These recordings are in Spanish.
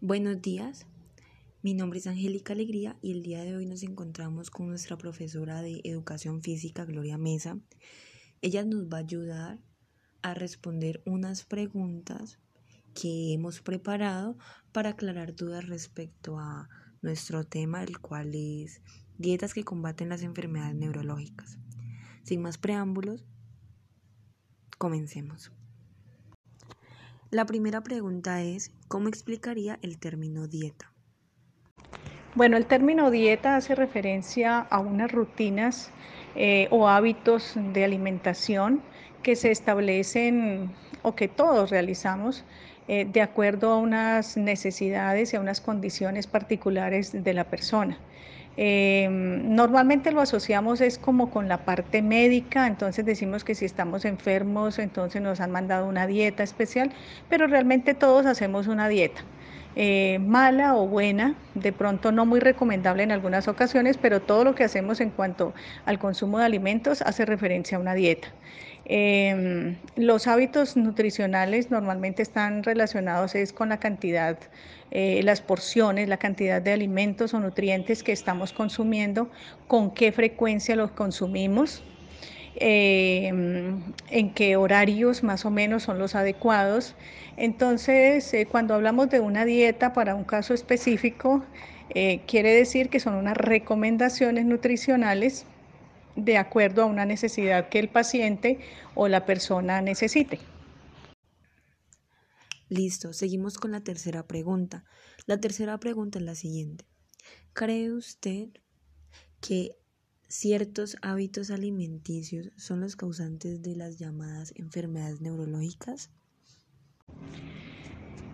Buenos días, mi nombre es Angélica Alegría y el día de hoy nos encontramos con nuestra profesora de Educación Física, Gloria Mesa. Ella nos va a ayudar a responder unas preguntas que hemos preparado para aclarar dudas respecto a nuestro tema, el cual es dietas que combaten las enfermedades neurológicas. Sin más preámbulos, comencemos. La primera pregunta es, ¿cómo explicaría el término dieta? Bueno, el término dieta hace referencia a unas rutinas eh, o hábitos de alimentación que se establecen o que todos realizamos eh, de acuerdo a unas necesidades y a unas condiciones particulares de la persona. Em, normalmente lo asociamos es como con la parte médica, entonces decimos que si estamos enfermos, entonces nos han mandado una dieta especial, pero realmente todos hacemos una dieta. Eh, mala o buena, de pronto no muy recomendable en algunas ocasiones, pero todo lo que hacemos en cuanto al consumo de alimentos hace referencia a una dieta. Em, los hábitos nutricionales normalmente están relacionados es con la cantidad, eh, las porciones, la cantidad de alimentos o nutrientes que estamos consumiendo, con qué frecuencia los consumimos, em, en qué horarios más o menos son los adecuados. Entonces, eh, cuando hablamos de una dieta para un caso específico, eh, quiere decir que son unas recomendaciones nutricionales de acuerdo a una necesidad que el paciente o la persona necesite. Listo, seguimos con la tercera pregunta. La tercera pregunta es la siguiente. ¿Cree usted que ciertos hábitos alimenticios son los causantes de las llamadas enfermedades neurológicas?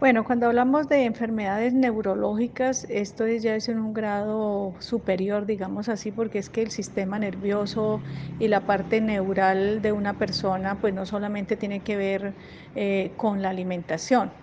Bueno, cuando hablamos de enfermedades neurológicas, esto ya es en un grado superior, digamos así, porque es que el sistema nervioso y la parte neural de una persona, pues no solamente tiene que ver eh, con la alimentación.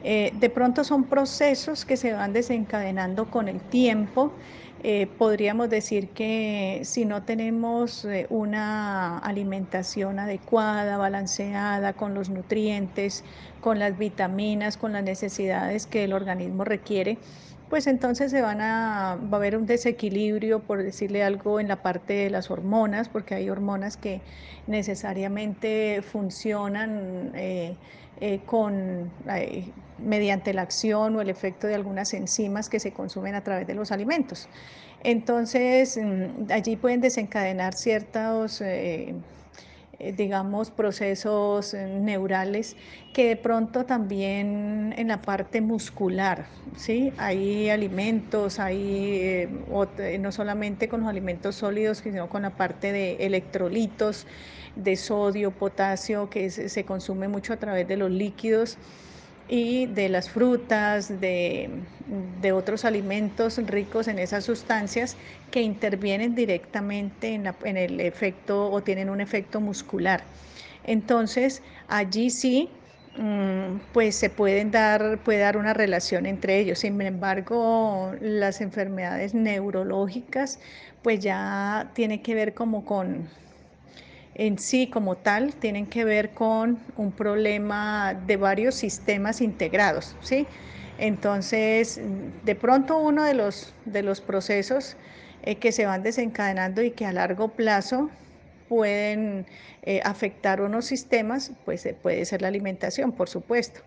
Eh, de pronto son procesos que se van desencadenando con el tiempo eh, podríamos decir que si no tenemos eh, una alimentación adecuada, balanceada, con los nutrientes, con las vitaminas, con las necesidades que el organismo requiere, pues entonces se van a, va a haber un desequilibrio, por decirle algo, en la parte de las hormonas, porque hay hormonas que necesariamente funcionan eh, eh, con, eh, mediante la acción o el efecto de algunas enzimas que se consumen a través de los alimentos. Entonces, mm, allí pueden desencadenar ciertos eh, digamos, procesos eh, neurales que de pronto también en la parte muscular, ¿sí? Hay alimentos, hay eh, no solamente con los alimentos sólidos, sino con la parte de electrolitos, de sodio, potasio, que se consume mucho a través de los líquidos y de las frutas, de, otros alimentos ricos en esas sustancias que intervienen directamente en, el efecto o tienen un efecto muscular. Entonces, allí sí, mm, pues se pueden dar, puede dar una relación entre ellos. Sin embargo, las enfermedades neurológicas, pues ya tiene que ver como con en sí como tal tienen que ver con un problema de varios sistemas integrados, ¿sí? Entonces, de pronto uno de los, de los procesos eh, que se van desencadenando y que a largo plazo pueden eh, afectar unos sistemas, pues eh, puede ser la alimentación, por supuesto,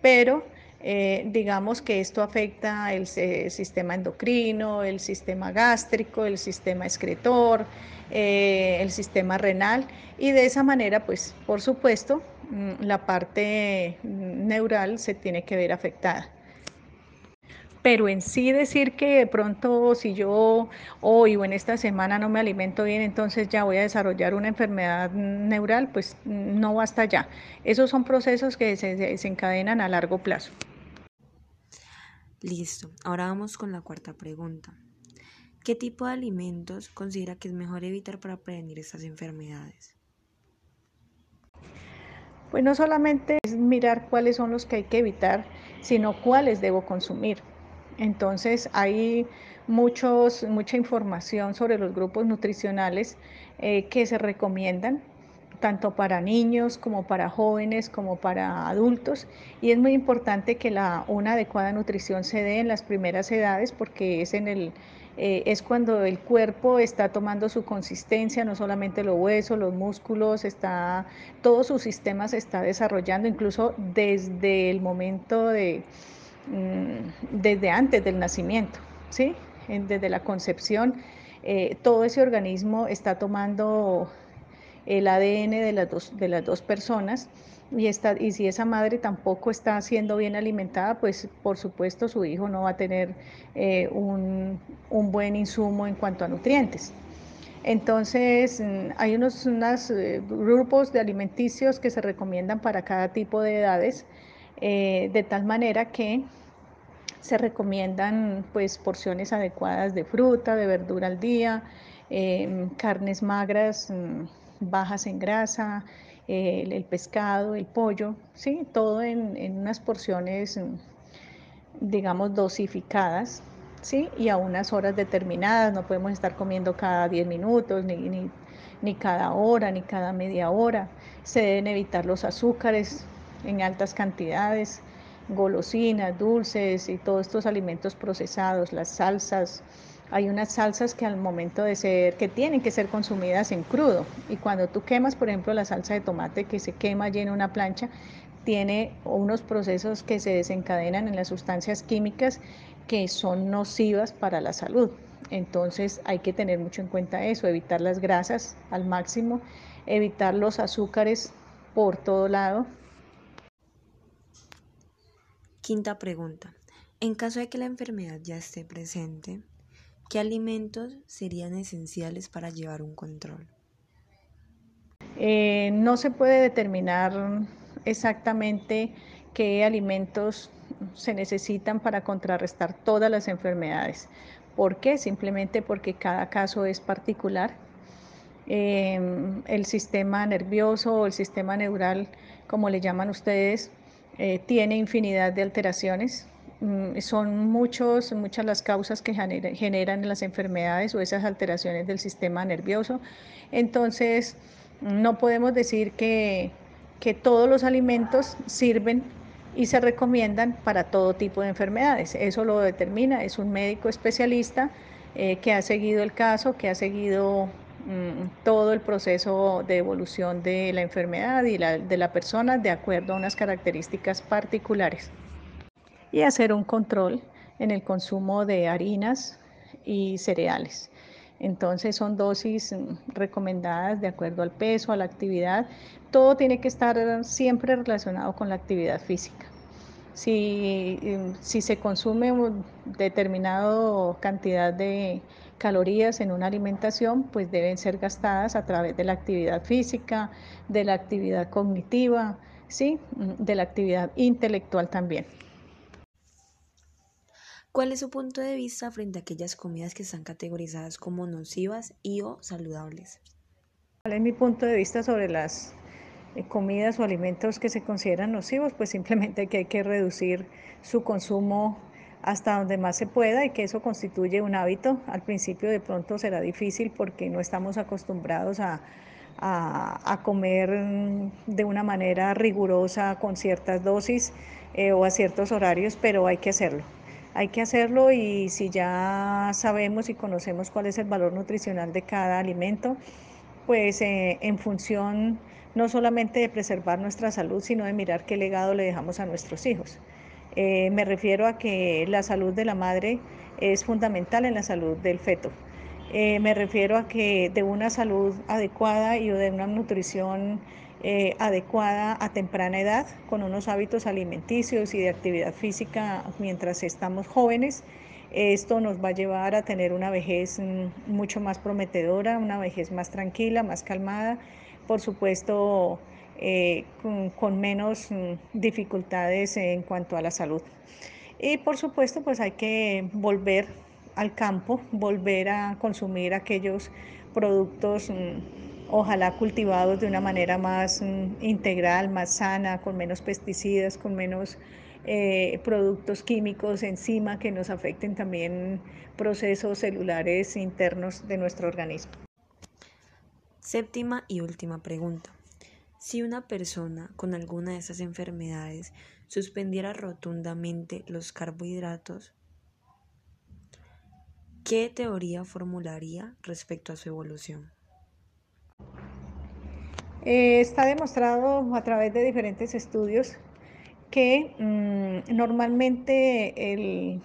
pero digamos que esto afecta el sistema endocrino, el sistema gástrico, el sistema excretor, eh, el sistema renal y de esa manera, pues por supuesto, mm, la parte neural se tiene que ver afectada. Pero en sí decir que de pronto si yo hoy o en esta semana no me alimento bien, entonces ya voy a desarrollar una enfermedad neural, pues no basta ya. Esos son procesos que se desencadenan a largo plazo. Listo, ahora vamos con la cuarta pregunta. ¿Qué tipo de alimentos considera que es mejor evitar para prevenir estas enfermedades? Pues no solamente es mirar cuáles son los que hay que evitar, sino cuáles debo consumir. Entonces hay muchos, mucha información sobre los grupos nutricionales eh, que se recomiendan tanto para niños como para jóvenes como para adultos y es muy importante que la, una adecuada nutrición se dé en las primeras edades porque es en el eh, es cuando el cuerpo está tomando su consistencia, no solamente los huesos, los músculos, está, todo su sistema se está desarrollando, incluso desde el momento de, desde antes del nacimiento, ¿sí? desde la concepción, eh, todo ese organismo está tomando el ADN de las dos, de las dos personas y, está, y si esa madre tampoco está siendo bien alimentada, pues por supuesto su hijo no va a tener eh, un, un, buen insumo en cuanto a nutrientes. Entonces, mm, hay unos eh, grupos de alimenticios que se recomiendan para cada tipo de edades, eh, de tal manera que se recomiendan pues porciones adecuadas de fruta, de verdura al día, carnes magras, mm, bajas en grasa, el, pescado, el pollo, ¿sí? todo en, unas porciones, mm, digamos, dosificadas, ¿sí? y a unas horas determinadas, no podemos estar comiendo cada 10 minutos, ni, ni cada hora, ni cada media hora, se deben evitar los azúcares en altas cantidades, golosinas, dulces y todos estos alimentos procesados, las salsas, hay unas salsas que al momento de ser, que tienen que ser consumidas en crudo. Y cuando tú quemas, por ejemplo, la salsa de tomate que se quema allí en una plancha, tiene unos procesos que se desencadenan en las sustancias químicas que son nocivas para la salud. Entonces hay que tener mucho en cuenta eso, evitar las grasas al máximo, evitar los azúcares por todo lado. Quinta pregunta. En caso de que la enfermedad ya esté presente, ¿Qué alimentos serían esenciales para llevar un control? Eh, no se puede determinar exactamente qué alimentos se necesitan para contrarrestar todas las enfermedades. ¿Por qué? Simplemente porque cada caso es particular. Em, el sistema nervioso o el sistema neural, como le llaman ustedes, eh, tiene infinidad de alteraciones. Mm, son muchos, muchas las causas que generan las enfermedades o esas alteraciones del sistema nervioso. Entonces, no podemos decir que, que todos los alimentos sirven y se recomiendan para todo tipo de enfermedades. Eso lo determina, es un médico especialista eh, que ha seguido el caso, que ha seguido mm, todo el proceso de evolución de la enfermedad y la, de la persona de acuerdo a unas características particulares y hacer un control en el consumo de harinas y cereales. Entonces son dosis mm, recomendadas de acuerdo al peso, a la actividad. Todo tiene que estar siempre relacionado con la actividad física. Si, mm, si se consume determinada cantidad de calorías en una alimentación, pues deben ser gastadas a través de la actividad física, de la actividad cognitiva, ¿sí? Mm, de la actividad intelectual también. ¿Cuál es su punto de vista frente a aquellas comidas que están categorizadas como nocivas y o saludables? ¿Cuál es mi punto de vista sobre las comidas o alimentos que se consideran nocivos? Pues simplemente que hay que reducir su consumo hasta donde más se pueda y que eso constituye un hábito. Al principio de pronto será difícil porque no estamos acostumbrados a, comer de una manera rigurosa con ciertas dosis eh, o a ciertos horarios, pero hay que hacerlo hay que hacerlo y si ya sabemos y conocemos cuál es el valor nutricional de cada alimento, pues eh, en función no solamente de preservar nuestra salud, sino de mirar qué legado le dejamos a nuestros hijos. Eh, me refiero a que la salud de la madre es fundamental en la salud del feto. Eh, me refiero a que de una salud adecuada y de una nutrición eh, adecuada a temprana edad, con unos hábitos alimenticios y de actividad física mientras estamos jóvenes. Esto nos va a llevar a tener una vejez mm, mucho más prometedora, una vejez más tranquila, más calmada, por supuesto eh, con, menos mm, dificultades en cuanto a la salud. Y por supuesto pues hay que volver al campo, volver a consumir aquellos productos mm, ojalá cultivados de una manera más mm, integral, más sana, con menos pesticidas, con menos eh, productos químicos encima que nos afecten también procesos celulares internos de nuestro organismo. Séptima y última pregunta. Si una persona con alguna de esas enfermedades suspendiera rotundamente los carbohidratos, ¿qué teoría formularía respecto a su evolución? Eh, está demostrado a través de diferentes estudios que mm, normalmente el,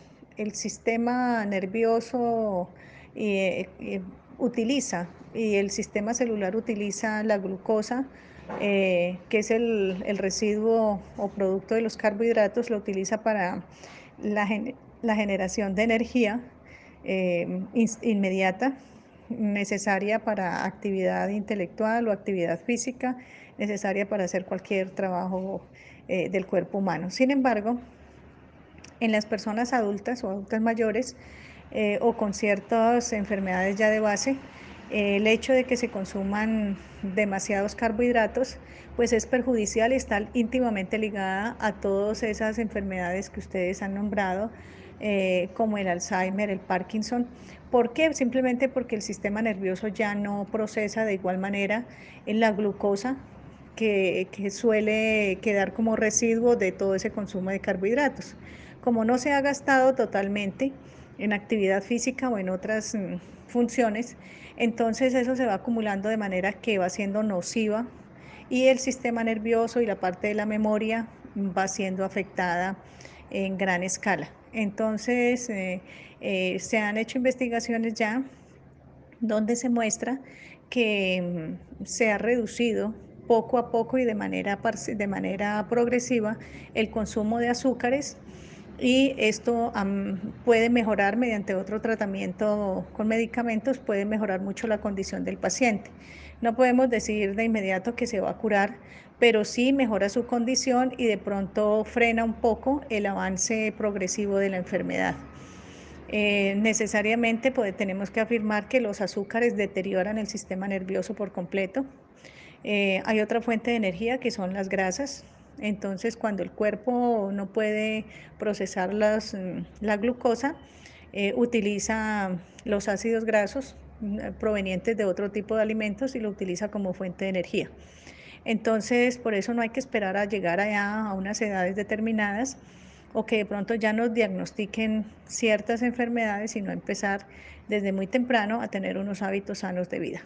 sistema nervioso eh, eh, utiliza y el sistema celular utiliza la glucosa, que es el, residuo o producto de los carbohidratos, lo utiliza para la, generación de energía inmediata necesaria para actividad intelectual o actividad física, necesaria para hacer cualquier trabajo eh, del cuerpo humano. Sin embargo, en las personas adultas o adultas mayores eh, o con ciertas enfermedades ya de base, eh, el hecho de que se consuman demasiados carbohidratos, pues es perjudicial y está íntimamente ligada a todas esas enfermedades que ustedes han nombrado, eh, como el Alzheimer, el Parkinson. ¿Por qué? Simplemente porque el sistema nervioso ya no procesa de igual manera en la glucosa que, que suele quedar como residuo de todo ese consumo de carbohidratos. Como no se ha gastado totalmente en actividad física o en otras mm, funciones, entonces eso se va acumulando de manera que va siendo nociva y el sistema nervioso y la parte de la memoria va siendo afectada en gran escala. Entonces, eh, eh, se han hecho investigaciones ya donde se muestra que mm, se ha reducido poco a poco y de manera, de manera progresiva el consumo de azúcares y esto puede mejorar mediante otro tratamiento con medicamentos, puede mejorar mucho la condición del paciente. No podemos decir de inmediato que se va a curar, pero sí mejora su condición y de pronto frena un poco el avance progresivo de la enfermedad. Eh, necesariamente tenemos que afirmar que los azúcares deterioran el sistema nervioso por completo. Eh, hay otra fuente de energía que son las grasas. Entonces, cuando el cuerpo no puede procesar mm, la glucosa, eh, utiliza los ácidos grasos mm, provenientes de otro tipo de alimentos y lo utiliza como fuente de energía. Entonces, por eso no hay que esperar a llegar allá a unas edades determinadas o que de pronto ya nos diagnostiquen ciertas enfermedades, sino empezar desde muy temprano a tener unos hábitos sanos de vida.